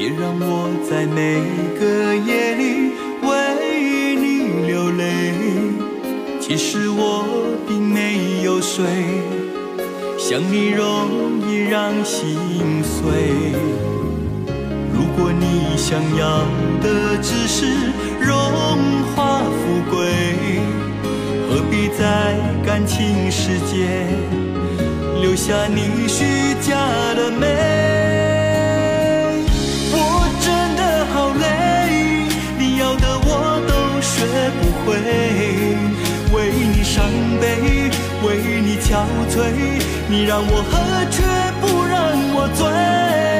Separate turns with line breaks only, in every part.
别让我在每个夜里为你流泪。其实我并没有睡，想你容易让心碎。如果你想要的只是荣华富贵，何必在感情世界留下你虚假的美？悲，为你憔悴，你让我喝却不让我醉。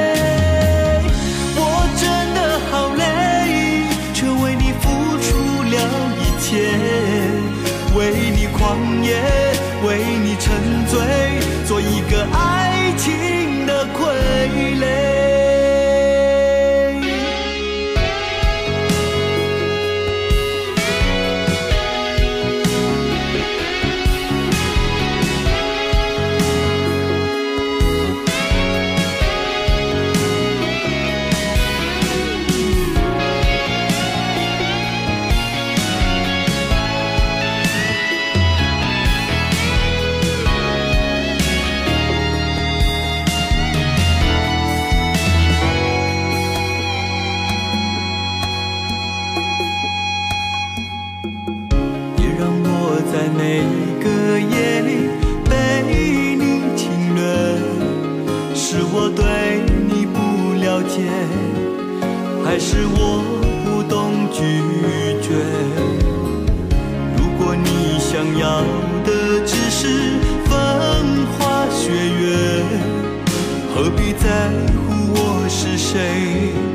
每个夜里被你侵略，是我对你不了解，还是我不懂拒绝？如果你想要的只是风花雪月，何必在乎我是谁？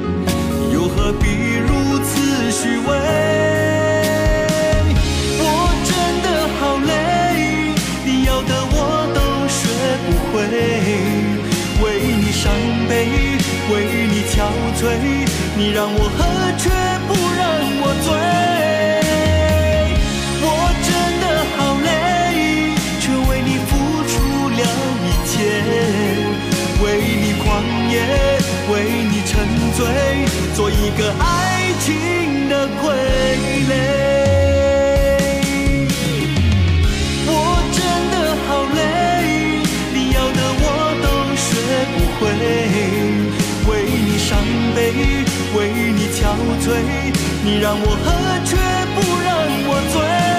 不会，为你伤悲，为你憔悴，你让我喝却不让我醉。我真的好累，却为你付出了一切，为你狂野，为你沉醉，做一个爱情的傀醉，你让我喝却不让我醉。